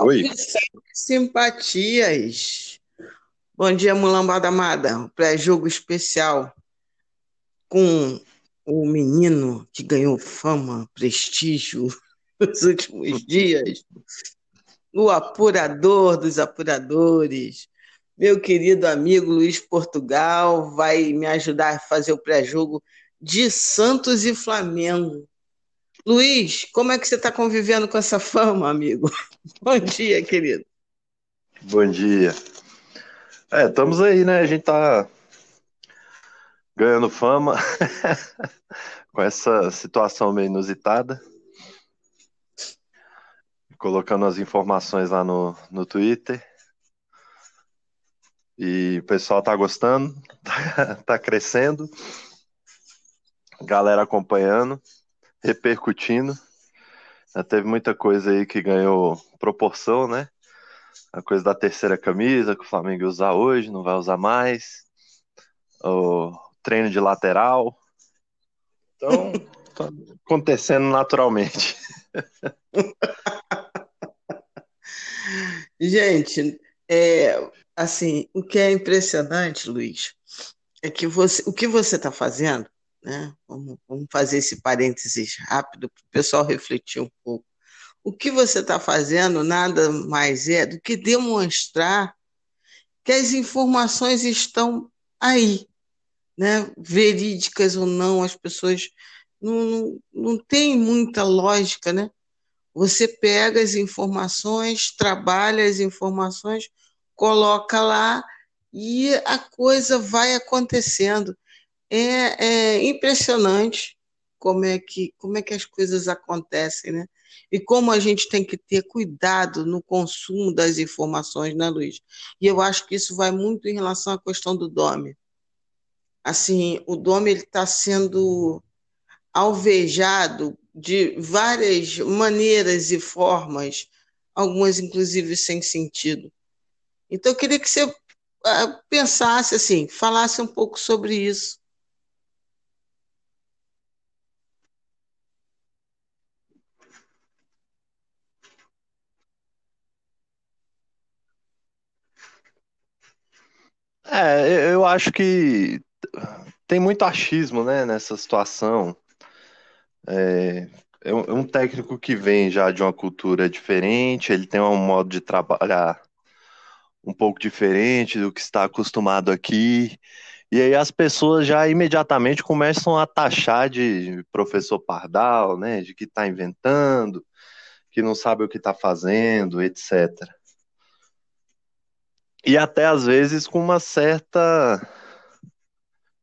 Oi. Simpatias. Bom dia, mulambada amada. Pré-jogo especial com o menino que ganhou fama, prestígio nos últimos dias, o apurador dos apuradores, meu querido amigo Luiz Portugal, vai me ajudar a fazer o pré-jogo de Santos e Flamengo. Luiz, como é que você está convivendo com essa fama, amigo? Bom dia, querido. Bom dia. É, estamos aí, né? A gente tá ganhando fama com essa situação meio inusitada. Colocando as informações lá no, no Twitter. E o pessoal tá gostando, tá, tá crescendo. Galera acompanhando, repercutindo. Já teve muita coisa aí que ganhou proporção, né? A coisa da terceira camisa que o Flamengo ia usar hoje, não vai usar mais. O treino de lateral. Então, tá acontecendo naturalmente. Gente, é, assim, o que é impressionante, Luiz, é que você, o que você está fazendo, né? Vamos, vamos fazer esse parênteses rápido para o pessoal refletir um pouco. O que você está fazendo nada mais é do que demonstrar que as informações estão aí, né? verídicas ou não, as pessoas não, não, não tem muita lógica, né? Você pega as informações, trabalha as informações, coloca lá e a coisa vai acontecendo. É, é impressionante como é que como é que as coisas acontecem, né? E como a gente tem que ter cuidado no consumo das informações, né, Luiz? E eu acho que isso vai muito em relação à questão do Dome assim, o Dome está sendo alvejado de várias maneiras e formas, algumas inclusive sem sentido. Então, eu queria que você uh, pensasse assim, falasse um pouco sobre isso. É, eu acho que tem muito achismo, né, nessa situação. É, é um é técnico que vem já de uma cultura diferente, ele tem um modo de trabalhar um pouco diferente do que está acostumado aqui. E aí as pessoas já imediatamente começam a taxar de professor pardal, né, de que está inventando, que não sabe o que está fazendo, etc. E até às vezes com uma certa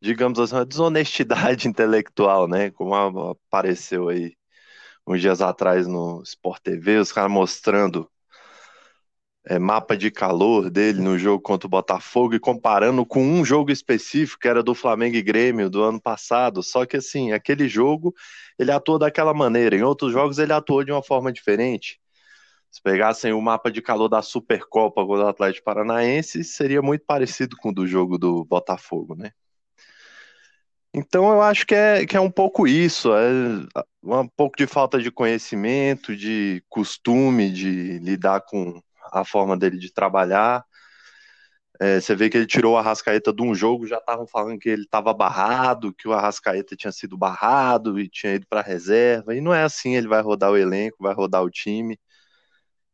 digamos assim, uma desonestidade intelectual, né? Como apareceu aí uns dias atrás no Sport TV, os caras mostrando é, mapa de calor dele no jogo contra o Botafogo e comparando com um jogo específico que era do Flamengo e Grêmio do ano passado. Só que assim, aquele jogo ele atuou daquela maneira, em outros jogos ele atuou de uma forma diferente. Se pegassem o mapa de calor da Supercopa contra o Atlético Paranaense, seria muito parecido com o do jogo do Botafogo, né? Então eu acho que é, que é um pouco isso, é um pouco de falta de conhecimento, de costume de lidar com a forma dele de trabalhar. É, você vê que ele tirou o Arrascaeta de um jogo, já estavam falando que ele estava barrado, que o Arrascaeta tinha sido barrado e tinha ido para reserva. E não é assim, ele vai rodar o elenco, vai rodar o time,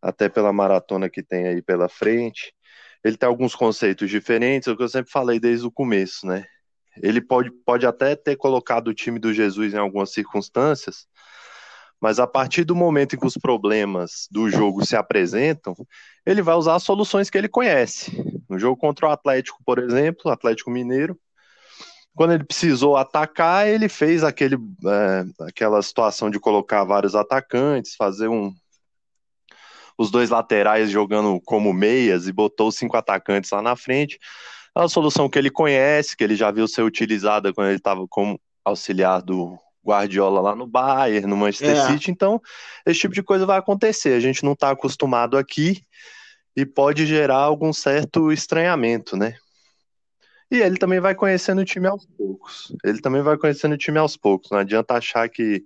até pela maratona que tem aí pela frente. Ele tem alguns conceitos diferentes, é o que eu sempre falei desde o começo, né? Ele pode, pode até ter colocado o time do Jesus em algumas circunstâncias, mas a partir do momento em que os problemas do jogo se apresentam, ele vai usar as soluções que ele conhece. No jogo contra o Atlético, por exemplo, o Atlético Mineiro, quando ele precisou atacar, ele fez aquele, é, aquela situação de colocar vários atacantes, fazer um, os dois laterais jogando como meias e botou os cinco atacantes lá na frente. É uma solução que ele conhece, que ele já viu ser utilizada quando ele estava como auxiliar do Guardiola lá no Bayern, no Manchester é. City. Então, esse tipo de coisa vai acontecer. A gente não está acostumado aqui e pode gerar algum certo estranhamento, né? E ele também vai conhecendo o time aos poucos. Ele também vai conhecendo o time aos poucos. Não adianta achar que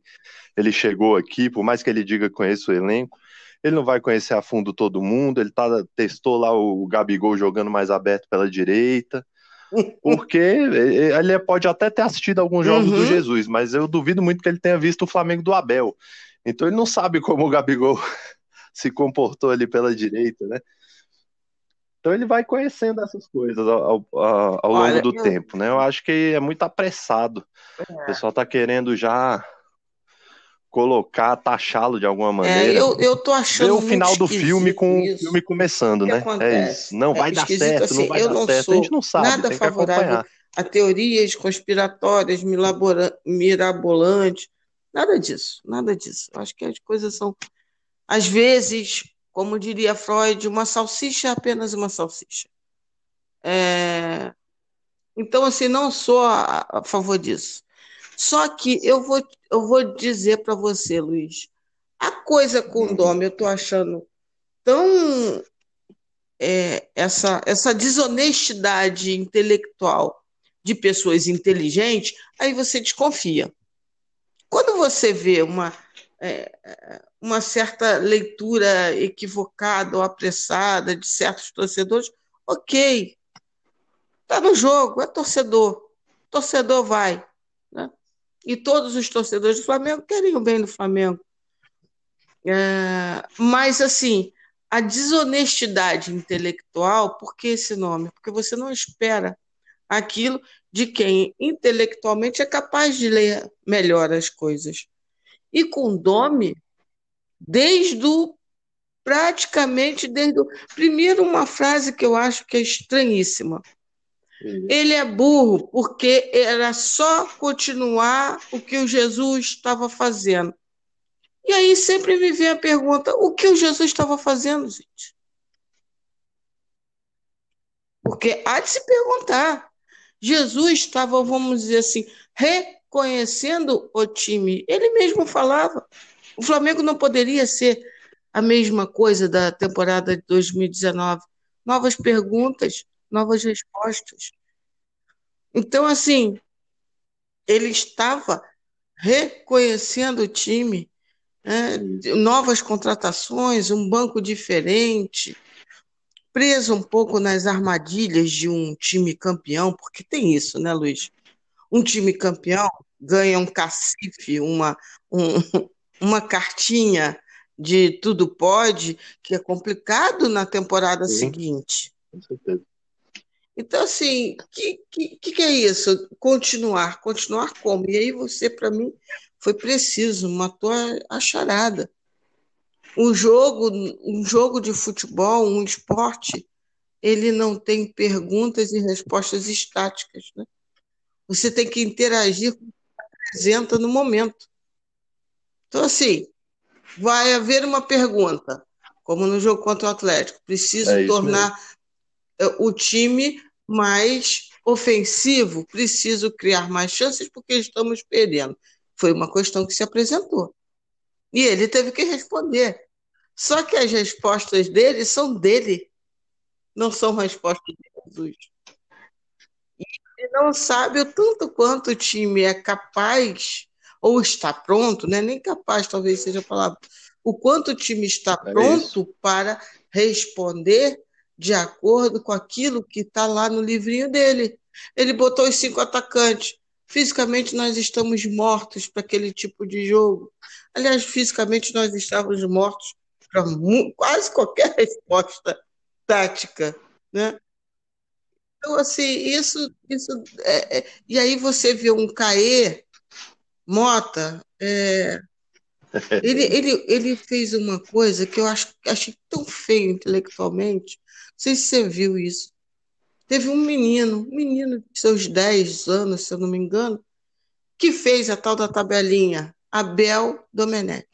ele chegou aqui, por mais que ele diga que conhece o elenco, ele não vai conhecer a fundo todo mundo, ele tá, testou lá o Gabigol jogando mais aberto pela direita, porque ele pode até ter assistido alguns jogos uhum. do Jesus, mas eu duvido muito que ele tenha visto o Flamengo do Abel. Então ele não sabe como o Gabigol se comportou ali pela direita, né? Então ele vai conhecendo essas coisas ao, ao, ao longo do eu... tempo, né? Eu acho que é muito apressado. É. O pessoal tá querendo já colocar, taxá-lo de alguma é, maneira. É, eu, eu tô achando. Ver o final do filme com isso. o filme começando, né? Acontece? É isso. Não é vai dar certo, assim, não vai dar não certo. A gente não sabe. Nada favorável a teorias conspiratórias, mirabolantes. Nada disso, nada disso. Eu acho que as coisas são, às vezes, como diria Freud, uma salsicha é apenas uma salsicha. É... Então, assim, não sou a, a favor disso. Só que eu vou, eu vou dizer para você, Luiz, a coisa com o Dom, eu estou achando tão é, essa, essa desonestidade intelectual de pessoas inteligentes, aí você desconfia. Quando você vê uma, é, uma certa leitura equivocada ou apressada de certos torcedores, ok, está no jogo, é torcedor, torcedor vai e todos os torcedores do Flamengo querem o bem do Flamengo. É, mas, assim, a desonestidade intelectual, por que esse nome? Porque você não espera aquilo de quem intelectualmente é capaz de ler melhor as coisas. E com Dome, desde o praticamente desde o primeiro uma frase que eu acho que é estranhíssima. Ele é burro porque era só continuar o que o Jesus estava fazendo. E aí sempre me vem a pergunta: o que o Jesus estava fazendo, gente? Porque há de se perguntar. Jesus estava, vamos dizer assim, reconhecendo o time. Ele mesmo falava. O Flamengo não poderia ser a mesma coisa da temporada de 2019. Novas perguntas, novas respostas. Então, assim, ele estava reconhecendo o time, né? novas contratações, um banco diferente, preso um pouco nas armadilhas de um time campeão, porque tem isso, né, Luiz? Um time campeão ganha um cacife, uma, um, uma cartinha de tudo pode, que é complicado na temporada Sim. seguinte. Com certeza. Então, assim, o que, que, que é isso? Continuar. Continuar como? E aí você, para mim, foi preciso, matou a, a charada. Um jogo, um jogo de futebol, um esporte, ele não tem perguntas e respostas estáticas. Né? Você tem que interagir com o que apresenta no momento. Então, assim, vai haver uma pergunta, como no jogo contra o Atlético. Preciso é tornar mesmo o time mais ofensivo, preciso criar mais chances porque estamos perdendo. Foi uma questão que se apresentou. E ele teve que responder. Só que as respostas dele são dele, não são respostas de Jesus. E ele não sabe o tanto quanto o time é capaz, ou está pronto, né? nem capaz, talvez seja a palavra, o quanto o time está é pronto para responder de acordo com aquilo que está lá no livrinho dele. Ele botou os cinco atacantes. Fisicamente, nós estamos mortos para aquele tipo de jogo. Aliás, fisicamente, nós estávamos mortos para quase qualquer resposta tática. Né? Então, assim, isso. isso é, é, e aí você vê um Caê Mota. É, ele, ele, ele fez uma coisa que eu acho, achei tão feio intelectualmente, sei se você viu isso. Teve um menino, um menino de seus 10 anos, se eu não me engano, que fez a tal da tabelinha, Abel Domenech.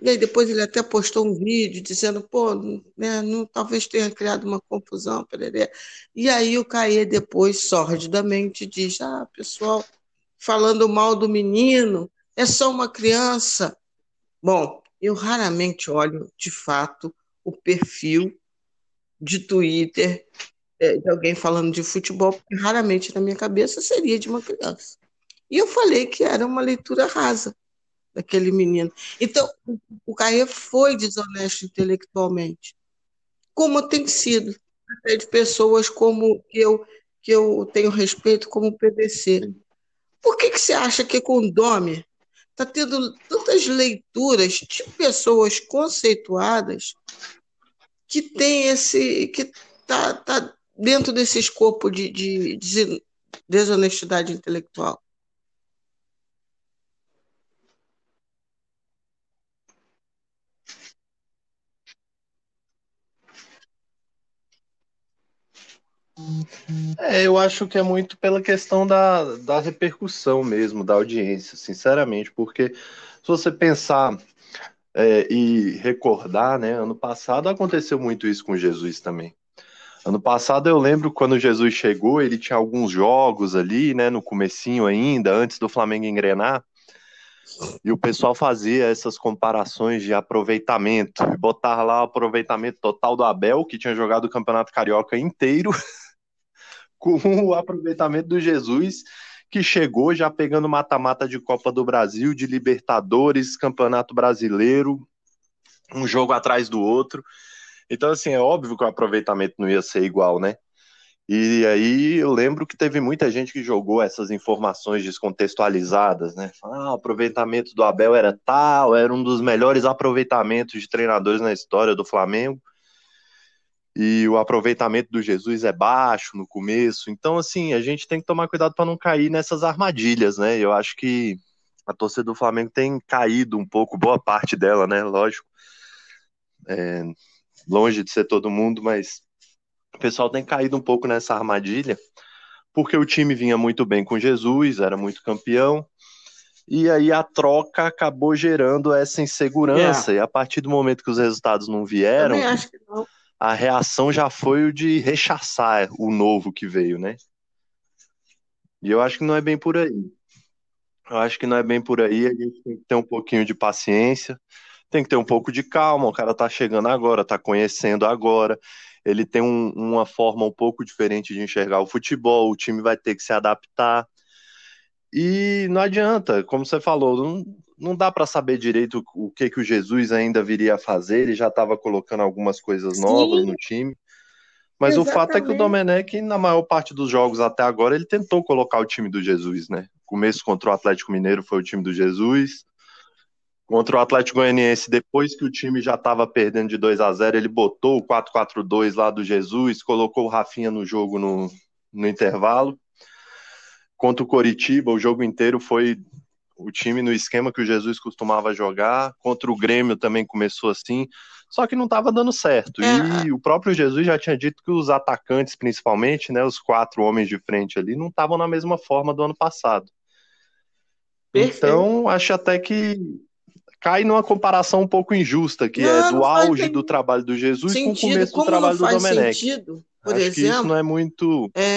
E aí depois ele até postou um vídeo dizendo, pô, né, não, talvez tenha criado uma confusão, pereré. E aí o Caê depois, sordidamente, diz, ah, pessoal, falando mal do menino, é só uma criança. Bom, eu raramente olho, de fato, o perfil de Twitter é, de alguém falando de futebol, porque raramente na minha cabeça seria de uma criança. E eu falei que era uma leitura rasa. daquele menino. Então, o Carreiro foi desonesto intelectualmente, como tem sido, até de pessoas como eu, que eu tenho respeito, como o PVC. Por que, que você acha que com o Dome está tendo tantas leituras de pessoas conceituadas que tem esse. que está tá dentro desse escopo de, de, de desonestidade intelectual? É, eu acho que é muito pela questão da, da repercussão mesmo, da audiência, sinceramente, porque se você pensar é, e recordar, né, ano passado aconteceu muito isso com Jesus também. Ano passado eu lembro quando Jesus chegou, ele tinha alguns jogos ali, né, no comecinho ainda, antes do Flamengo engrenar, e o pessoal fazia essas comparações de aproveitamento, botar lá o aproveitamento total do Abel, que tinha jogado o Campeonato Carioca inteiro, com o aproveitamento do Jesus, que chegou já pegando mata-mata de Copa do Brasil, de Libertadores, Campeonato Brasileiro, um jogo atrás do outro. Então, assim, é óbvio que o aproveitamento não ia ser igual, né? E aí eu lembro que teve muita gente que jogou essas informações descontextualizadas, né? Ah, o aproveitamento do Abel era tal, era um dos melhores aproveitamentos de treinadores na história do Flamengo e o aproveitamento do Jesus é baixo no começo. Então, assim, a gente tem que tomar cuidado para não cair nessas armadilhas, né? Eu acho que a torcida do Flamengo tem caído um pouco, boa parte dela, né? Lógico. É, longe de ser todo mundo, mas o pessoal tem caído um pouco nessa armadilha, porque o time vinha muito bem com Jesus, era muito campeão. E aí a troca acabou gerando essa insegurança. É. E a partir do momento que os resultados não vieram, Também acho que não a reação já foi o de rechaçar o novo que veio, né? E eu acho que não é bem por aí. Eu acho que não é bem por aí, a gente tem que ter um pouquinho de paciência, tem que ter um pouco de calma, o cara tá chegando agora, tá conhecendo agora, ele tem um, uma forma um pouco diferente de enxergar o futebol, o time vai ter que se adaptar. E não adianta, como você falou, não, não dá para saber direito o que, que o Jesus ainda viria a fazer, ele já estava colocando algumas coisas novas Sim. no time. Mas Exatamente. o fato é que o Domenech, na maior parte dos jogos até agora, ele tentou colocar o time do Jesus, né? Começo contra o Atlético Mineiro foi o time do Jesus. Contra o Atlético Goianiense, depois que o time já estava perdendo de 2 a 0 ele botou o 4-4-2 lá do Jesus, colocou o Rafinha no jogo no, no intervalo. Contra o Coritiba, o jogo inteiro foi o time no esquema que o Jesus costumava jogar. Contra o Grêmio também começou assim, só que não estava dando certo. É. E o próprio Jesus já tinha dito que os atacantes, principalmente, né, os quatro homens de frente ali, não estavam na mesma forma do ano passado. Perfeito. Então, acho até que cai numa comparação um pouco injusta, que não, é do auge do trabalho do Jesus sentido. com o começo do trabalho do Domenech. Sentido? Por Acho exemplo, que isso não é muito. É...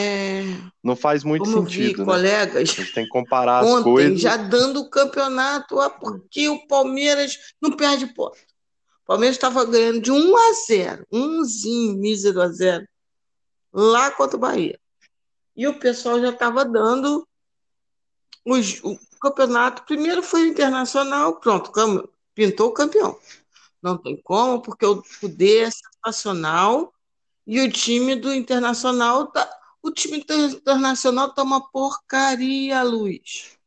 Não faz muito Como sentido. Vi, né? colegas. A gente tem que comparar ontem, as coisas. Já dando o campeonato, ah, porque o Palmeiras não perde ponto. O Palmeiras estava ganhando de 1 a 0, umzinho mísero a 0, lá contra o Bahia. E o pessoal já estava dando os, o campeonato. Primeiro foi o Internacional, pronto, pintou o campeão. Não tem como, porque o poder é sensacional e o time do Internacional tá. O time Internacional tá uma porcaria, Luiz.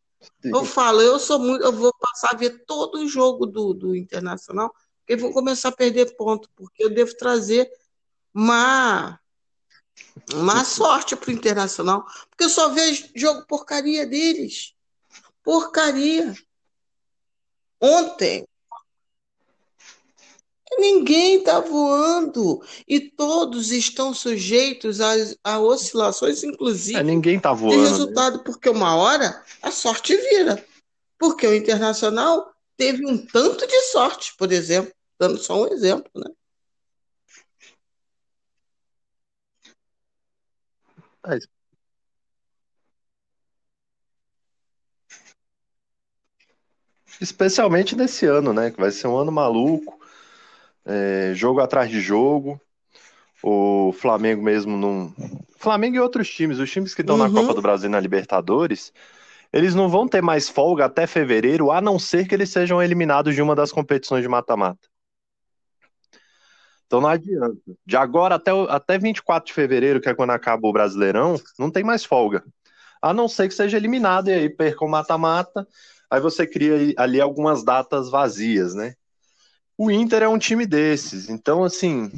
Sim. Eu falo, eu sou muito. Eu vou passar a ver todo o jogo do, do Internacional, porque vou começar a perder ponto, porque eu devo trazer uma, uma sorte para o Internacional, porque eu só vejo jogo porcaria deles. Porcaria. Ontem, Ninguém está voando e todos estão sujeitos a, a oscilações, inclusive. É, ninguém está voando. De resultado, né? porque uma hora a sorte vira. Porque o Internacional teve um tanto de sorte, por exemplo, dando só um exemplo, né? É Especialmente nesse ano, né? Que vai ser um ano maluco é, jogo atrás de jogo. O Flamengo mesmo não. Flamengo e outros times, os times que estão uhum. na Copa do Brasil e na Libertadores, eles não vão ter mais folga até fevereiro, a não ser que eles sejam eliminados de uma das competições de mata-mata. Então não adianta. De agora até, até 24 de fevereiro, que é quando acaba o Brasileirão, não tem mais folga. A não ser que seja eliminado e aí perca o mata-mata. Aí você cria ali algumas datas vazias, né? O Inter é um time desses. Então, assim,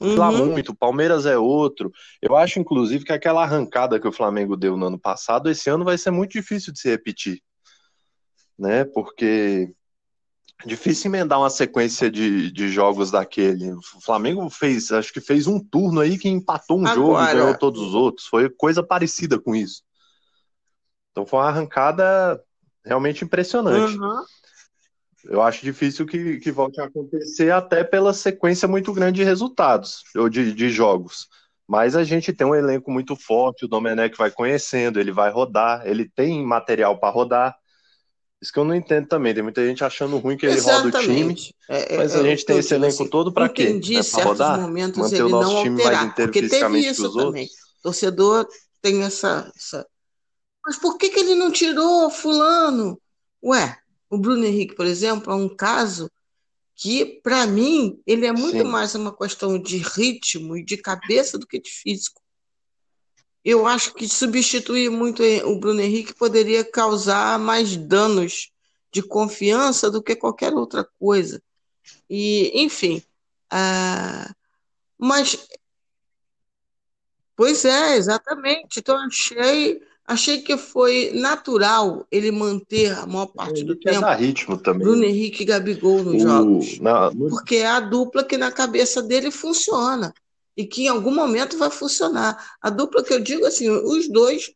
uhum. muito, o Palmeiras é outro. Eu acho, inclusive, que aquela arrancada que o Flamengo deu no ano passado, esse ano vai ser muito difícil de se repetir. Né? Porque difícil emendar uma sequência de, de jogos daquele. O Flamengo fez, acho que fez um turno aí que empatou um Agora... jogo e ganhou todos os outros. Foi coisa parecida com isso. Então foi uma arrancada realmente impressionante. Uhum. Eu acho difícil que, que volte a acontecer, até pela sequência muito grande de resultados, ou de, de jogos. Mas a gente tem um elenco muito forte, o Domenech vai conhecendo, ele vai rodar, ele tem material para rodar. Isso que eu não entendo também. Tem muita gente achando ruim que ele Exatamente. roda o time. É, é, mas a gente tem esse elenco assim, todo para quê? Entendi, é certos rodar? momentos Manter ele o nosso não time alterar, mais inteiro porque teve isso também. Outros? Torcedor tem essa, essa... Mas por que, que ele não tirou fulano? Ué, o Bruno Henrique, por exemplo, é um caso que, para mim, ele é muito Sim. mais uma questão de ritmo e de cabeça do que de físico. Eu acho que substituir muito o Bruno Henrique poderia causar mais danos de confiança do que qualquer outra coisa. E, enfim. Uh, mas. Pois é, exatamente. Então, achei Achei que foi natural ele manter a maior parte do tempo. Ritmo também. Bruno Henrique e Gabigol nos o... jogos. Na... Porque é a dupla que na cabeça dele funciona. E que em algum momento vai funcionar. A dupla que eu digo assim, os dois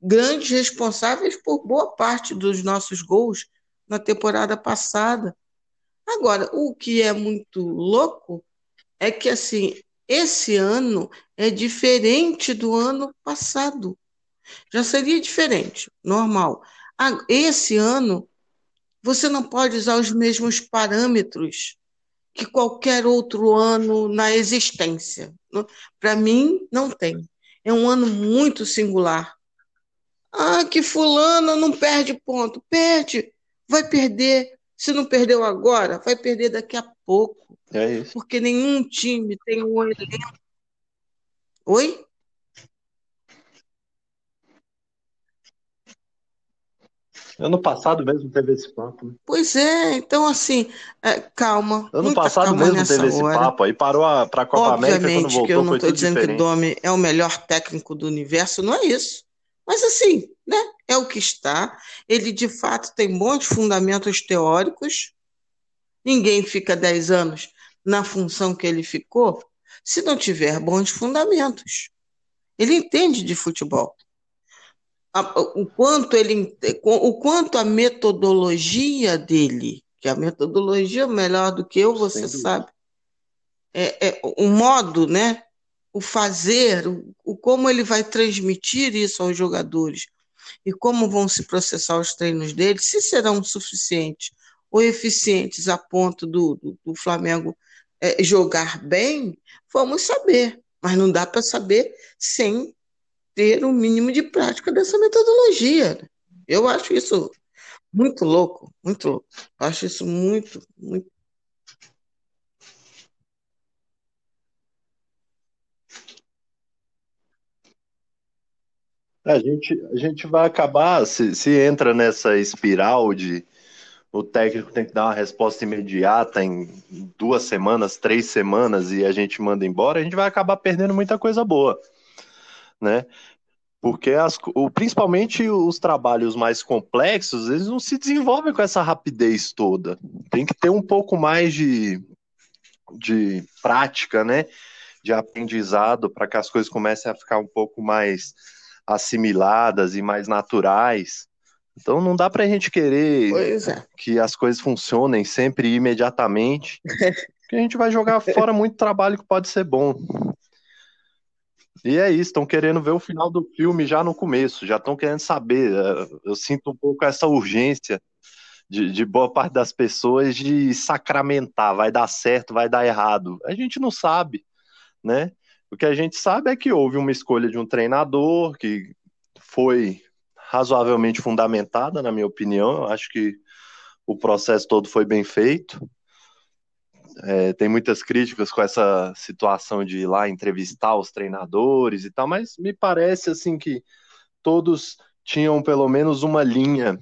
grandes responsáveis por boa parte dos nossos gols na temporada passada. Agora, o que é muito louco é que assim, esse ano é diferente do ano passado já seria diferente, normal. Esse ano, você não pode usar os mesmos parâmetros que qualquer outro ano na existência. Para mim, não tem. É um ano muito singular. Ah, que fulano não perde ponto. Perde. Vai perder. Se não perdeu agora, vai perder daqui a pouco. É isso. Porque nenhum time tem um elenco. Oi? Ano passado mesmo teve esse papo. Né? Pois é, então assim, é, calma. Ano passado mesmo teve esse hora. papo. Aí parou para a Copa Obviamente América quando voltou, que eu não estou dizendo diferente. que o Domi é o melhor técnico do universo, não é isso. Mas assim, né? É o que está. Ele de fato tem bons fundamentos teóricos. Ninguém fica 10 anos na função que ele ficou se não tiver bons fundamentos. Ele entende de futebol o quanto ele o quanto a metodologia dele, que a metodologia é melhor do que eu, você sabe, é, é, o modo, né? O fazer, o, o como ele vai transmitir isso aos jogadores e como vão se processar os treinos dele, se serão suficientes ou eficientes a ponto do, do, do Flamengo é, jogar bem, vamos saber. Mas não dá para saber sem ter um mínimo de prática dessa metodologia. Eu acho isso muito louco, muito louco. Acho isso muito, muito. A gente, a gente vai acabar, se, se entra nessa espiral de o técnico tem que dar uma resposta imediata em duas semanas, três semanas e a gente manda embora, a gente vai acabar perdendo muita coisa boa né? Porque as, o, principalmente os trabalhos mais complexos, eles não se desenvolvem com essa rapidez toda. Tem que ter um pouco mais de, de prática, né? De aprendizado para que as coisas comecem a ficar um pouco mais assimiladas e mais naturais. Então não dá para a gente querer é. que as coisas funcionem sempre imediatamente, porque a gente vai jogar fora muito trabalho que pode ser bom. E é isso, estão querendo ver o final do filme já no começo, já estão querendo saber. É, eu sinto um pouco essa urgência de, de, boa parte das pessoas de sacramentar, vai dar certo, vai dar errado. A gente não sabe, né? O que a gente sabe é que houve uma escolha de um treinador que foi razoavelmente fundamentada, na minha opinião. Eu acho que o processo todo foi bem feito. É, tem muitas críticas com essa situação de ir lá entrevistar os treinadores e tal, mas me parece assim que todos tinham pelo menos uma linha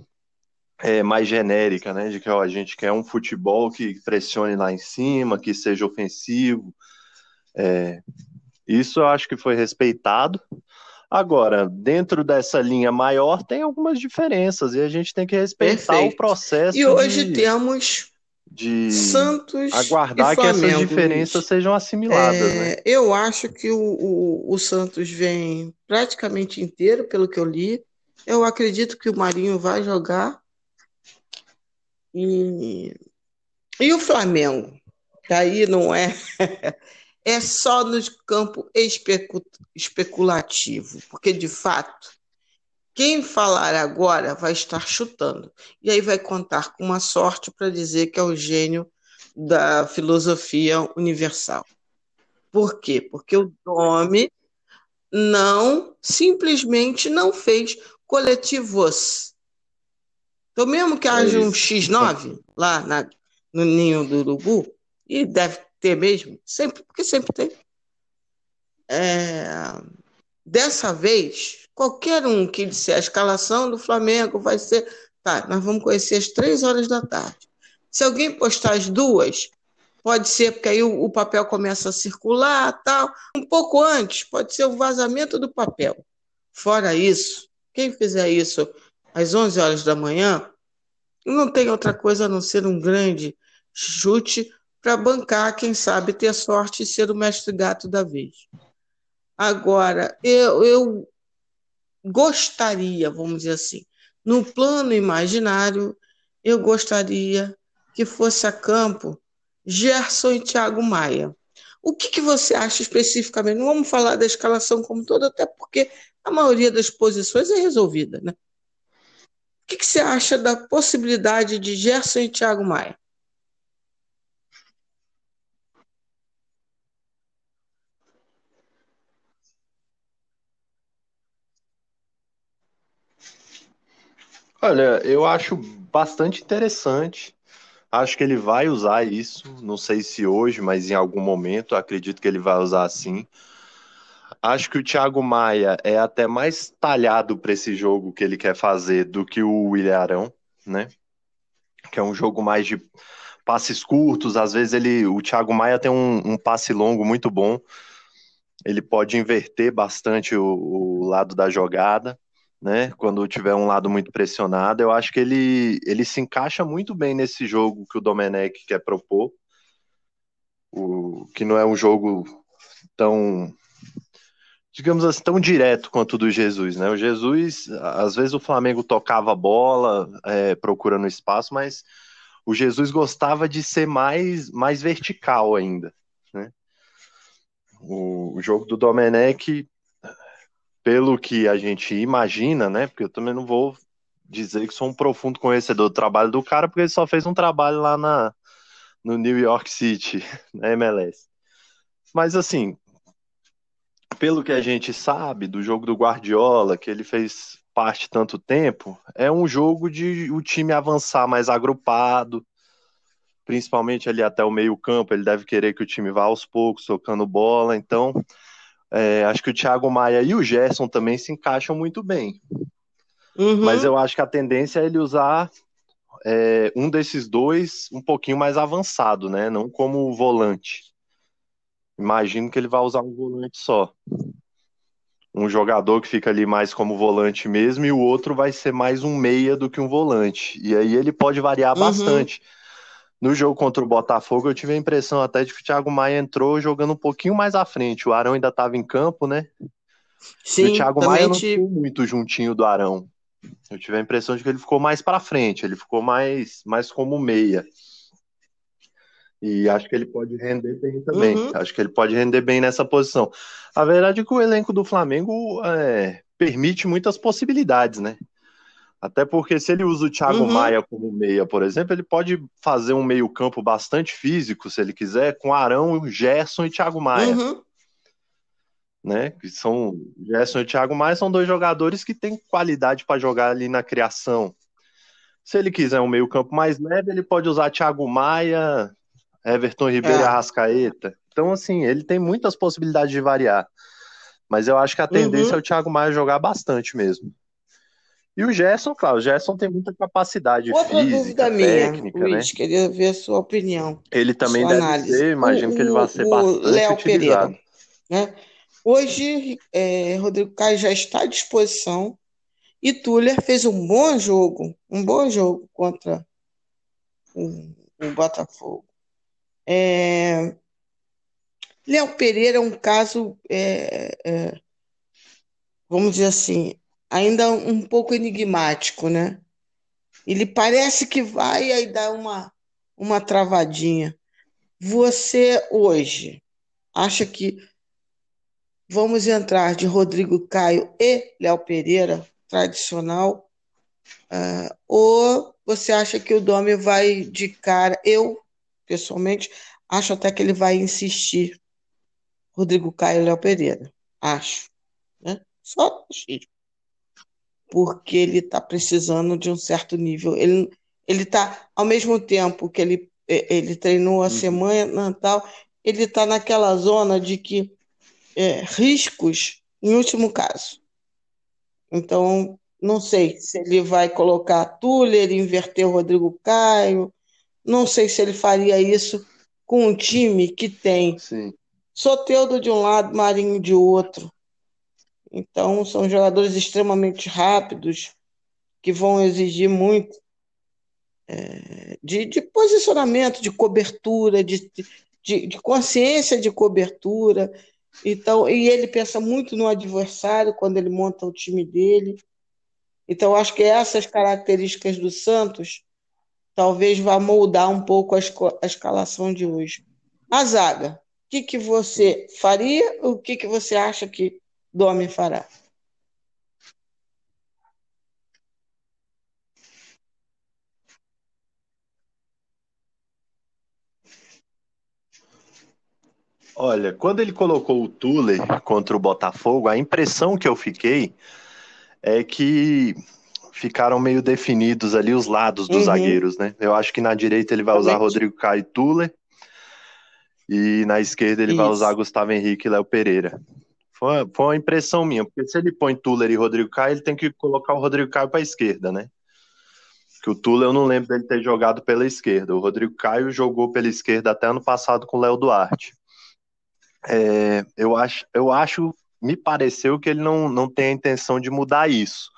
é, mais genérica, né? De que ó, a gente quer um futebol que pressione lá em cima, que seja ofensivo. É, isso eu acho que foi respeitado. Agora, dentro dessa linha maior, tem algumas diferenças e a gente tem que respeitar Perfeito. o processo. E hoje de, temos de Santos aguardar que essas diferenças sejam assimiladas. É, né? Eu acho que o, o, o Santos vem praticamente inteiro, pelo que eu li. Eu acredito que o Marinho vai jogar. E, e o Flamengo? Que aí não é. é só no campo especu, especulativo, porque de fato, quem falar agora vai estar chutando. E aí vai contar com uma sorte para dizer que é o gênio da filosofia universal. Por quê? Porque o nome não, simplesmente não fez coletivos. Então, mesmo que haja um X9 lá na, no ninho do urubu, e deve ter mesmo, sempre, porque sempre tem. É, dessa vez, qualquer um que disser a escalação do Flamengo vai ser. Tá, nós vamos conhecer às três horas da tarde. Se alguém postar as duas, pode ser, porque aí o, o papel começa a circular tal. Um pouco antes, pode ser o vazamento do papel. Fora isso, quem fizer isso às 11 horas da manhã, não tem outra coisa a não ser um grande chute para bancar, quem sabe ter sorte e ser o mestre gato da vez. Agora, eu, eu gostaria, vamos dizer assim, no plano imaginário, eu gostaria que fosse a campo Gerson e Thiago Maia. O que, que você acha especificamente? Não vamos falar da escalação como toda, até porque a maioria das posições é resolvida, né? O que, que você acha da possibilidade de Gerson e Thiago Maia? Olha, eu acho bastante interessante. Acho que ele vai usar isso. Não sei se hoje, mas em algum momento, acredito que ele vai usar sim. Acho que o Thiago Maia é até mais talhado para esse jogo que ele quer fazer do que o William Arão, né? Que é um jogo mais de passes curtos. Às vezes ele, o Thiago Maia tem um, um passe longo muito bom. Ele pode inverter bastante o, o lado da jogada né? Quando tiver um lado muito pressionado, eu acho que ele, ele se encaixa muito bem nesse jogo que o Domenech quer propor. O, que não é um jogo tão digamos assim, tão direto quanto o do Jesus, né? O Jesus, às vezes o Flamengo tocava a bola, é, procurando espaço, mas o Jesus gostava de ser mais, mais vertical ainda, né? O, o jogo do Domenech, pelo que a gente imagina, né? Porque eu também não vou dizer que sou um profundo conhecedor do trabalho do cara, porque ele só fez um trabalho lá na, no New York City, na MLS. Mas assim, pelo que a gente sabe do jogo do Guardiola, que ele fez parte tanto tempo, é um jogo de o time avançar mais agrupado, principalmente ali até o meio-campo. Ele deve querer que o time vá aos poucos, tocando bola. Então, é, acho que o Thiago Maia e o Gerson também se encaixam muito bem. Uhum. Mas eu acho que a tendência é ele usar é, um desses dois um pouquinho mais avançado, né? Não como volante. Imagino que ele vai usar um volante só. Um jogador que fica ali mais como volante mesmo, e o outro vai ser mais um meia do que um volante. E aí ele pode variar uhum. bastante. No jogo contra o Botafogo, eu tive a impressão até de que o Thiago Maia entrou jogando um pouquinho mais à frente. O Arão ainda estava em campo, né? Sim, e o Thiago Maia não ficou muito juntinho do Arão. Eu tive a impressão de que ele ficou mais para frente, ele ficou mais, mais como meia. E acho que ele pode render bem também. Uhum. Acho que ele pode render bem nessa posição. A verdade é que o elenco do Flamengo é, permite muitas possibilidades, né? Até porque se ele usa o Thiago uhum. Maia como meia, por exemplo, ele pode fazer um meio-campo bastante físico, se ele quiser, com Arão, Gerson e Thiago Maia. Uhum. né? Que são Gerson e Thiago Maia são dois jogadores que têm qualidade para jogar ali na criação. Se ele quiser um meio-campo mais leve, ele pode usar Thiago Maia, Everton Ribeiro é. e Arrascaeta. Então, assim, ele tem muitas possibilidades de variar. Mas eu acho que a tendência uhum. é o Thiago Maia jogar bastante mesmo. E o Gerson, claro, o Gerson tem muita capacidade Outra física, dúvida técnica, minha, Luiz, né? queria ver a sua opinião. Ele também deve análise. ser, imagino o, que ele vai ser bastante Léo utilizado. Pereira, né? Hoje, é, Rodrigo Caio já está à disposição e Tuller fez um bom jogo, um bom jogo contra o, o Botafogo. É, Léo Pereira é um caso, é, é, vamos dizer assim, ainda um pouco enigmático, né? Ele parece que vai e aí dá uma, uma travadinha. Você hoje acha que vamos entrar de Rodrigo Caio e Léo Pereira, tradicional, uh, ou você acha que o Domi vai de cara? Eu, pessoalmente, acho até que ele vai insistir Rodrigo Caio e Léo Pereira. Acho. Né? Só achismo porque ele está precisando de um certo nível. Ele ele está ao mesmo tempo que ele ele treinou a uhum. semana tal, ele está naquela zona de que é, riscos em último caso. Então não sei se ele vai colocar Tuller, inverter o Rodrigo Caio. Não sei se ele faria isso com um time que tem Sim. Soteudo de um lado, Marinho de outro. Então, são jogadores extremamente rápidos, que vão exigir muito é, de, de, posicionamento, de cobertura, de, de, de, consciência de cobertura. Então, e ele pensa muito no adversário quando ele monta o time dele. Então, acho que essas características do Santos talvez vá moldar um pouco a, a escalação de hoje. A zaga, o que, que você faria? O que, que você acha que do homem fará. Olha, quando ele colocou o Tuller contra o Botafogo, a impressão que eu fiquei é que ficaram meio definidos ali os lados dos uhum. zagueiros, né? Eu acho que na direita ele vai usar Rodrigo Caio e Tuller, e na esquerda ele Isso. vai usar Gustavo Henrique e Léo Pereira. Foi uma, foi uma impressão minha, porque se ele põe Tuller e Rodrigo Caio, ele tem que colocar o Rodrigo Caio para a esquerda, né? Que o Tuller eu não lembro dele ter jogado pela esquerda. O Rodrigo Caio jogou pela esquerda até ano passado com o Léo Duarte. É, eu, acho, eu acho, me pareceu que ele não, não tem a intenção de mudar isso.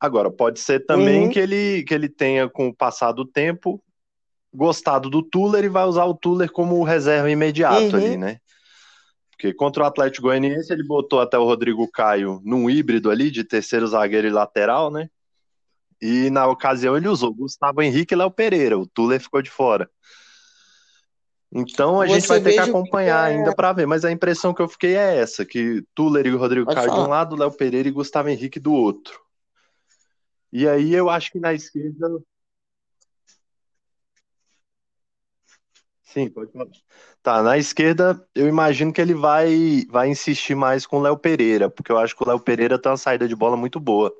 Agora, pode ser também uhum. que, ele, que ele tenha, com o passar do tempo, gostado do Tuller e vai usar o Tuller como reserva imediato uhum. ali, né? Porque contra o Atlético Goianiense ele botou até o Rodrigo Caio num híbrido ali de terceiro zagueiro e lateral, né? E na ocasião ele usou Gustavo Henrique e Léo Pereira, o Tuller ficou de fora. Então a Você gente vai ter que acompanhar que é... ainda para ver, mas a impressão que eu fiquei é essa, que Tuller e o Rodrigo Pode Caio falar. de um lado, Léo Pereira e Gustavo Henrique do outro. E aí eu acho que na esquerda Sim, pode falar. Tá, na esquerda, eu imagino que ele vai, vai insistir mais com o Léo Pereira, porque eu acho que o Léo Pereira tem uma saída de bola muito boa.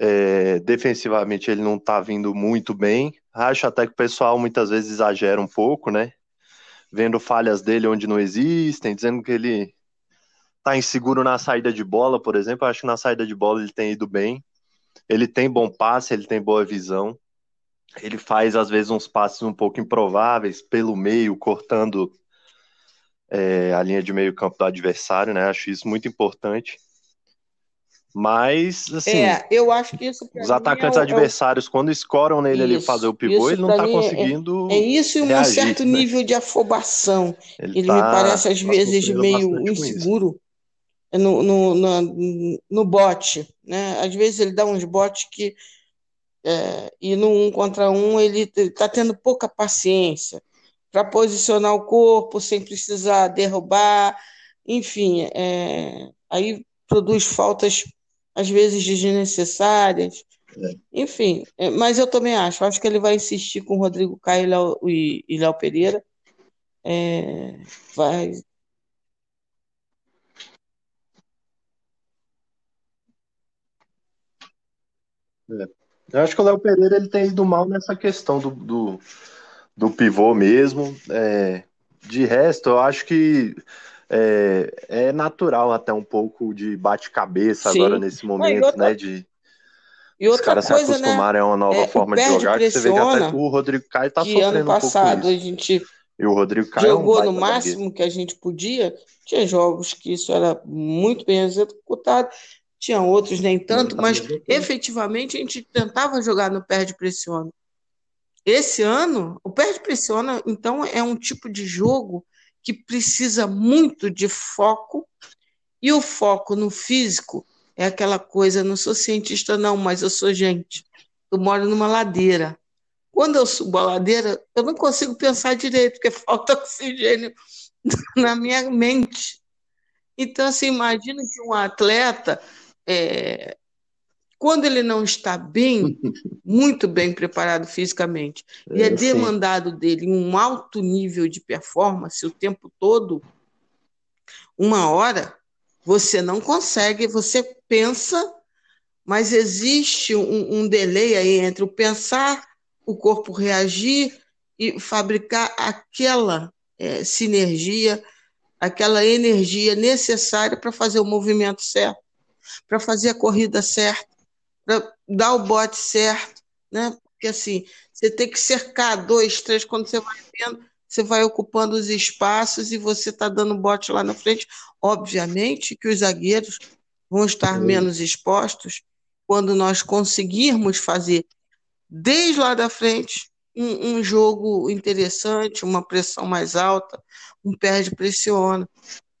É, defensivamente, ele não tá vindo muito bem. Acho até que o pessoal muitas vezes exagera um pouco, né? Vendo falhas dele onde não existem, dizendo que ele tá inseguro na saída de bola, por exemplo. Eu acho que na saída de bola ele tem ido bem. Ele tem bom passe, ele tem boa visão. Ele faz, às vezes, uns passes um pouco improváveis pelo meio, cortando é, a linha de meio campo do adversário, né? Acho isso muito importante. Mas, assim, é, eu acho que isso os atacantes é, adversários, é... quando escoram nele isso, ali fazer o pivô, ele não está é- conseguindo. É, é, isso e um reagir, certo né? nível de afobação. Ele, ele tá, me parece, às tá vezes, meio inseguro no, no, no, no bote. Né? Às vezes ele dá uns botes que é, e no um contra um ele está tendo pouca paciência para posicionar o corpo sem precisar derrubar, enfim, é, aí produz faltas às vezes desnecessárias, é. enfim. É, mas eu também acho, acho que ele vai insistir com o Rodrigo Caio e Léo, e, e Léo Pereira, é, vai. É. Eu acho que o Léo Pereira ele tem ido mal nessa questão do, do, do pivô mesmo. É, de resto, eu acho que é, é, natural até um pouco de bate-cabeça agora nesse momento, outra... né? De e outra os caras coisa, se acostumarem né, a uma nova é, forma de jogar. Você vê que até o Rodrigo Caio tá que sofrendo ano passado um pouco a gente e o Rodrigo Caio jogou é um no máximo que a gente podia. Tinha jogos que isso era muito bem executado, tinha outros nem tanto, mas efetivamente a gente tentava jogar no perde-pressiona. Esse ano, o perde-pressiona, então, é um tipo de jogo que precisa muito de foco, e o foco no físico é aquela coisa, não sou cientista não, mas eu sou gente. Eu moro numa ladeira. Quando eu subo a ladeira, eu não consigo pensar direito, porque falta oxigênio na minha mente. Então, assim, imagina que um atleta, é, quando ele não está bem, muito bem preparado fisicamente, e é, é demandado dele um alto nível de performance o tempo todo, uma hora, você não consegue, você pensa, mas existe um, um delay aí entre o pensar o corpo reagir e fabricar aquela é, sinergia, aquela energia necessária para fazer o movimento certo, para fazer a corrida certa, para dar o bote certo, né? Porque assim, você tem que cercar dois, três, quando você vai vendo, você vai ocupando os espaços e você está dando bote lá na frente. Obviamente que os zagueiros vão estar menos expostos quando nós conseguirmos fazer desde lá da frente, um, um jogo interessante, uma pressão mais alta, um perde pressiona.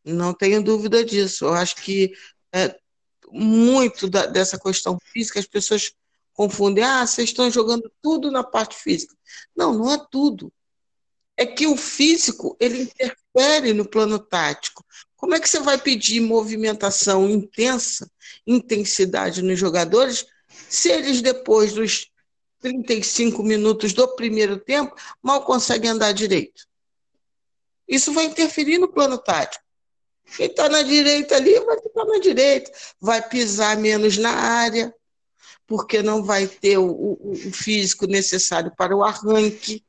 Não tenho dúvida disso. Eu acho que é, muito da, dessa questão física as pessoas confundem. Ah, vocês estão jogando tudo na parte física. Não, não é tudo. É que o físico ele interfere no plano tático. Como é que você vai pedir movimentação intensa, intensidade nos jogadores, se eles depois dos 35 minutos do primeiro tempo, mal consegue andar direito. Isso vai interferir no plano tático. Quem está na direita ali vai ficar na direita, vai pisar menos na área, porque não vai ter o, o, o físico necessário para o arranque.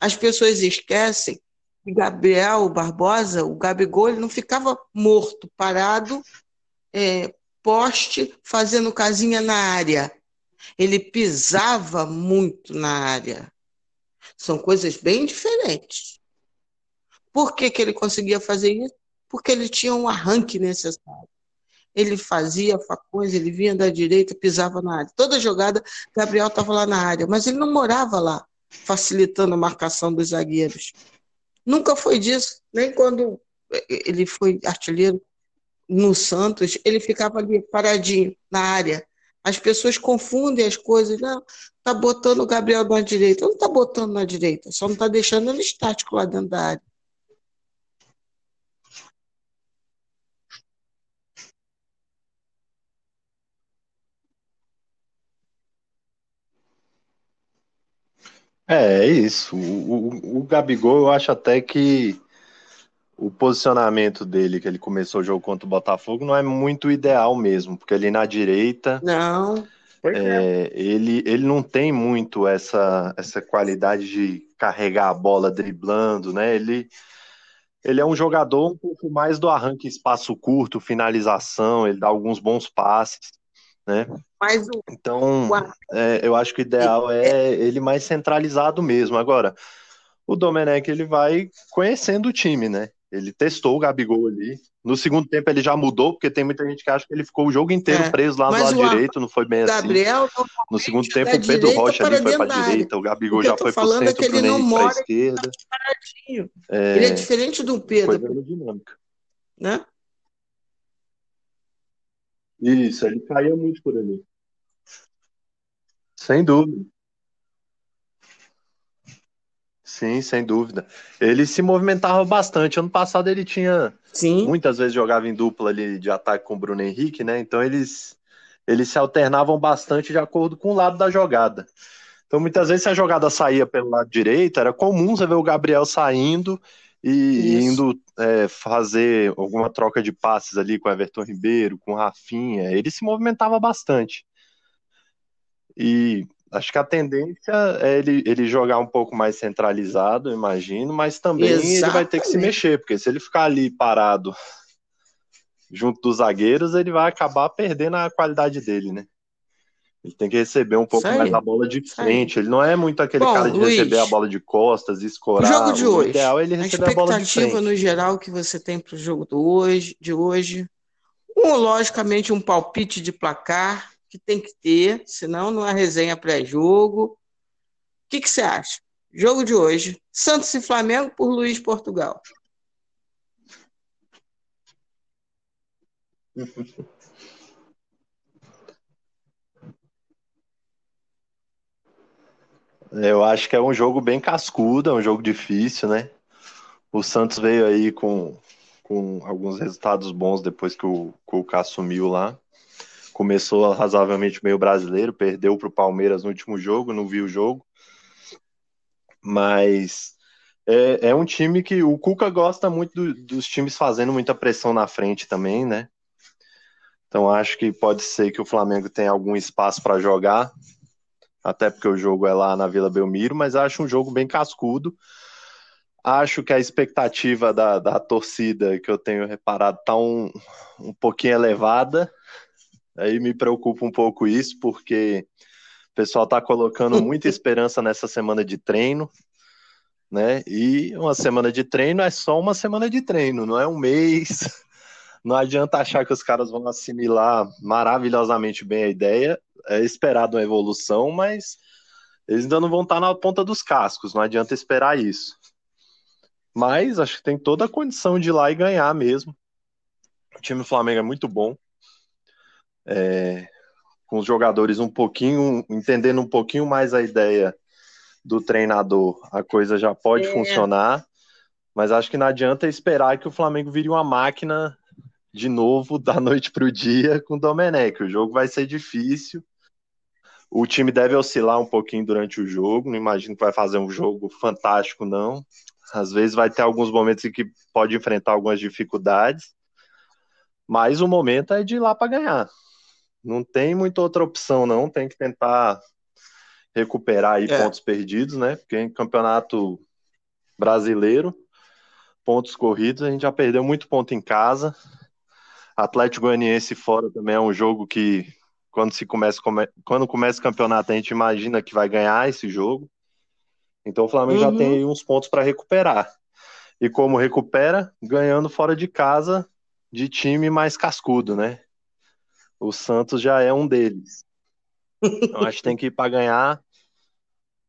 As pessoas esquecem que Gabriel Barbosa, o Gabigol, ele não ficava morto, parado, é, poste, fazendo casinha na área ele pisava muito na área. São coisas bem diferentes. Por que, que ele conseguia fazer isso? Porque ele tinha um arranque necessário. Ele fazia facões, ele vinha da direita, pisava na área. Toda jogada, Gabriel estava lá na área, mas ele não morava lá, facilitando a marcação dos zagueiros. Nunca foi disso, nem quando ele foi artilheiro no Santos, ele ficava ali paradinho na área, as pessoas confundem as coisas. Não, tá botando o Gabriel na direita. Não tá botando na direita, só não tá deixando ele estático lá dentro da área. É, é isso. O, o, o Gabigol, eu acho até que o posicionamento dele, que ele começou o jogo contra o Botafogo, não é muito ideal mesmo, porque ali na direita. Não. É, é. Ele, ele não tem muito essa, essa qualidade de carregar a bola driblando, né? Ele, ele é um jogador um pouco mais do arranque espaço curto, finalização, ele dá alguns bons passes, né? Mas o... Então, é, eu acho que o ideal é ele mais centralizado mesmo. Agora, o Domenech ele vai conhecendo o time, né? Ele testou o Gabigol ali. No segundo tempo ele já mudou, porque tem muita gente que acha que ele ficou o jogo inteiro é, preso lá do lado direito, não foi bem Gabriel, assim. No segundo tempo o Pedro Rocha ali foi para a direita, o Gabigol o já foi para o centro, é que ele mora para esquerda. É... Ele é diferente do Pedro. Foi dinâmica. Né? Isso, ele caía muito por ali. Sem dúvida. Sim, sem dúvida. Ele se movimentava bastante. Ano passado ele tinha Sim. muitas vezes jogava em dupla ali de ataque com o Bruno Henrique, né? Então eles eles se alternavam bastante de acordo com o lado da jogada. Então muitas vezes se a jogada saía pelo lado direito, era comum você ver o Gabriel saindo e Isso. indo é, fazer alguma troca de passes ali com o Everton Ribeiro, com o Rafinha. Ele se movimentava bastante. E acho que a tendência é ele, ele jogar um pouco mais centralizado, imagino, mas também Exatamente. ele vai ter que se mexer, porque se ele ficar ali parado junto dos zagueiros, ele vai acabar perdendo a qualidade dele, né? Ele tem que receber um pouco mais a bola de frente. Ele não é muito aquele Bom, cara de Luiz, receber a bola de costas, escorar. O jogo de hoje. O ideal é ele receber a, a bola de frente. Expectativa no geral que você tem para o jogo do hoje, de hoje. Um, logicamente, um palpite de placar que tem que ter, senão não é resenha pré-jogo. O que, que você acha? Jogo de hoje. Santos e Flamengo por Luiz Portugal. Eu acho que é um jogo bem cascudo, é um jogo difícil, né? O Santos veio aí com, com alguns resultados bons depois que o Cuca assumiu lá. Começou razoavelmente meio brasileiro, perdeu para o Palmeiras no último jogo, não vi o jogo. Mas é, é um time que o Cuca gosta muito do, dos times fazendo muita pressão na frente também, né? Então acho que pode ser que o Flamengo tenha algum espaço para jogar até porque o jogo é lá na Vila Belmiro, mas acho um jogo bem cascudo. Acho que a expectativa da, da torcida, que eu tenho reparado, está um, um pouquinho elevada. Aí me preocupa um pouco isso, porque o pessoal está colocando muita esperança nessa semana de treino, né? E uma semana de treino é só uma semana de treino, não é um mês. Não adianta achar que os caras vão assimilar maravilhosamente bem a ideia é esperado uma evolução, mas eles ainda não vão estar na ponta dos cascos, não adianta esperar isso. Mas acho que tem toda a condição de ir lá e ganhar mesmo. O time do Flamengo é muito bom. É, com os jogadores um pouquinho, entendendo um pouquinho mais a ideia do treinador, a coisa já pode é. funcionar. Mas acho que não adianta esperar que o Flamengo vire uma máquina de novo da noite para o dia com o Domenech. O jogo vai ser difícil. O time deve oscilar um pouquinho durante o jogo, não imagino que vai fazer um jogo fantástico, não. Às vezes vai ter alguns momentos em que pode enfrentar algumas dificuldades, mas o momento é de ir lá para ganhar. Não tem muita outra opção, não. Tem que tentar recuperar aí é. pontos perdidos, né? Porque em campeonato brasileiro, pontos corridos, a gente já perdeu muito ponto em casa. Atlético Goianiense fora também é um jogo que quando se começa quando começa o campeonato a gente imagina que vai ganhar esse jogo. Então o Flamengo uhum. já tem uns pontos para recuperar. E como recupera? Ganhando fora de casa de time mais cascudo, né? O Santos já é um deles. Então acho que tem que ir para ganhar.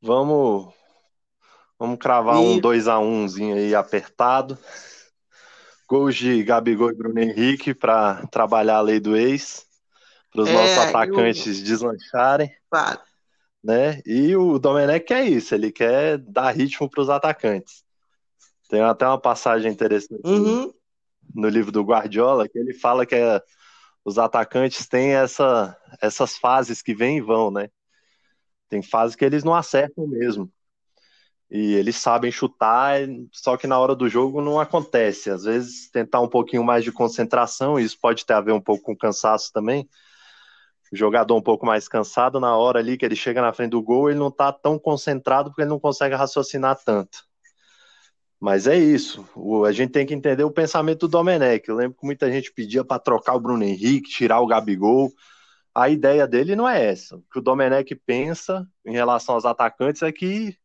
Vamos vamos cravar e... um 2 a 1zinho aí apertado. Gols de Gabigol e Bruno Henrique para trabalhar a lei do ex para os é, nossos atacantes eu... deslancharem. Claro. Né? E o Domenech quer isso, ele quer dar ritmo para os atacantes. Tem até uma passagem interessante uhum. no livro do Guardiola que ele fala que é, os atacantes têm essa, essas fases que vêm e vão, né? Tem fases que eles não acertam mesmo. E eles sabem chutar, só que na hora do jogo não acontece. Às vezes tentar um pouquinho mais de concentração, isso pode ter a ver um pouco com cansaço também jogador um pouco mais cansado, na hora ali que ele chega na frente do gol, ele não tá tão concentrado porque ele não consegue raciocinar tanto. Mas é isso. O, a gente tem que entender o pensamento do Domenech. Eu lembro que muita gente pedia para trocar o Bruno Henrique, tirar o Gabigol. A ideia dele não é essa. O que o Domenech pensa em relação aos atacantes é que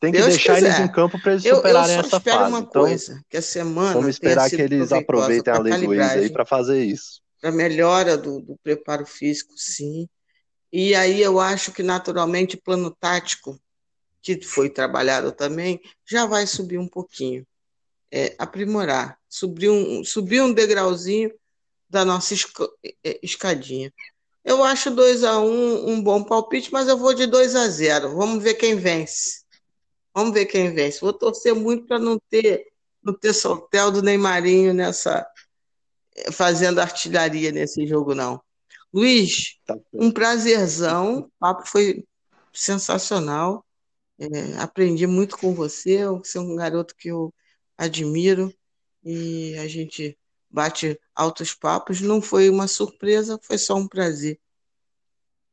tem que Deus deixar quiser. eles em campo para eles superarem eu, eu essa fase. Uma então, coisa, que a semana vamos esperar que eles aproveitem a lei ex aí para fazer isso para melhora do, do preparo físico, sim. E aí eu acho que naturalmente o plano tático, que foi trabalhado também, já vai subir um pouquinho. É, aprimorar, subir um, subir um degrauzinho da nossa é, escadinha. Eu acho 2 a 1 um, um bom palpite, mas eu vou de 2 a 0 Vamos ver quem vence. Vamos ver quem vence. Vou torcer muito para não ter, não ter soltel do Neymarinho nessa, fazendo artilharia nesse jogo, não. Luiz, tá um prazerzão, o papo foi sensacional. É, aprendi muito com você, você é um garoto que eu admiro e a gente bate altos papos. Não foi uma surpresa, foi só um prazer.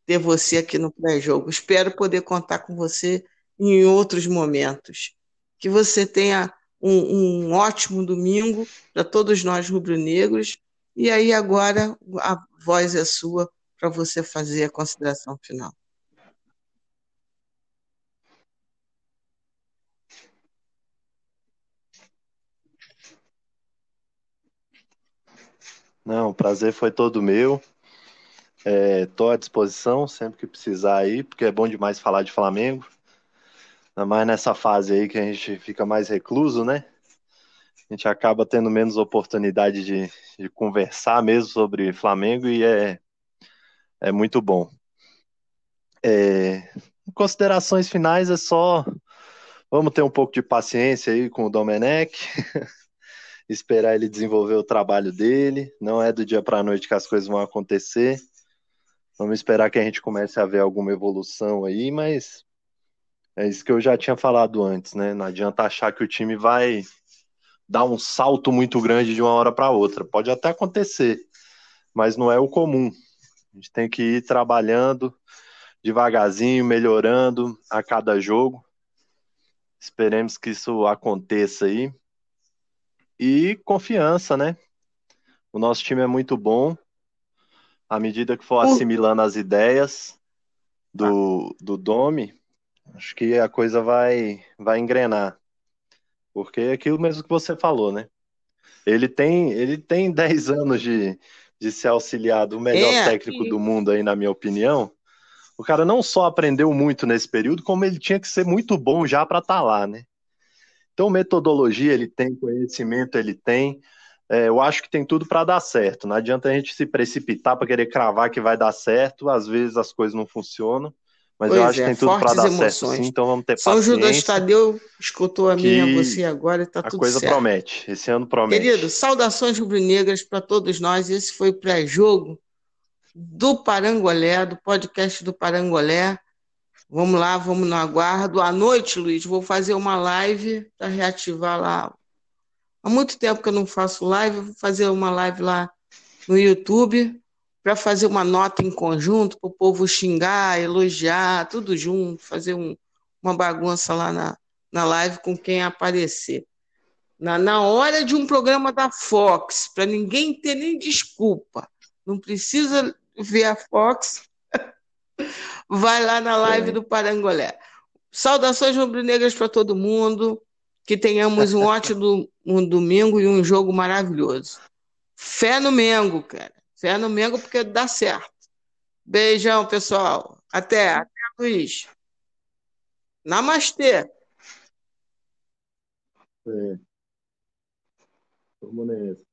ter você aqui no pré-jogo. Espero poder contar com você em outros momentos. Que você tenha um, um ótimo domingo para todos nós rubro-negros. E aí agora a voz é sua para você fazer a consideração final. Não, o prazer foi todo meu. Estou é, à disposição sempre que precisar aí, porque é bom demais falar de Flamengo. Ainda mais nessa fase aí que a gente fica mais recluso, né? A gente acaba tendo menos oportunidade de, de conversar mesmo sobre Flamengo e é, é muito bom. É, considerações finais é só vamos ter um pouco de paciência aí com o Domenech, esperar ele desenvolver o trabalho dele. Não é do dia para a noite que as coisas vão acontecer. Vamos esperar que a gente comece a ver alguma evolução aí, mas é isso que eu já tinha falado antes, né? Não adianta achar que o time vai dar um salto muito grande de uma hora para outra. Pode até acontecer, mas não é o comum. A gente tem que ir trabalhando devagarzinho, melhorando a cada jogo. Esperemos que isso aconteça aí. E confiança, né? O nosso time é muito bom. À medida que for assimilando as ideias do, do Domi, acho que a coisa vai, vai engrenar. Porque é aquilo mesmo que você falou, né? Ele tem, ele tem 10 anos de, de ser auxiliado o melhor é, técnico e... do mundo aí, na minha opinião. O cara não só aprendeu muito nesse período, como ele tinha que ser muito bom já para estar tá lá, né? Então, metodologia ele tem, conhecimento ele tem. É, eu acho que tem tudo para dar certo. Não adianta a gente se precipitar para querer cravar que vai dar certo. Às vezes as coisas não funcionam. Mas pois eu acho é, que tem tudo para dar emoções. certo, sim, então vamos ter São paciência. São Judas Tadeu escutou a minha, você agora está tudo certo. A coisa promete, esse ano promete. Querido, saudações rubro-negras para todos nós. Esse foi o pré-jogo do Parangolé, do podcast do Parangolé. Vamos lá, vamos no aguardo. À noite, Luiz, vou fazer uma live para reativar lá. Há muito tempo que eu não faço live, vou fazer uma live lá no YouTube para fazer uma nota em conjunto, para o povo xingar, elogiar, tudo junto, fazer um, uma bagunça lá na, na live com quem aparecer. Na, na hora de um programa da Fox, para ninguém ter nem desculpa. Não precisa ver a Fox, vai lá na live é. do Parangolé. Saudações rubro-negras para todo mundo, que tenhamos um ótimo um domingo e um jogo maravilhoso. Fé no Mengo, cara. Fé no Mengo porque dá certo. Beijão, pessoal. Até. Até, Luiz. Namastê. É. Vamos nessa.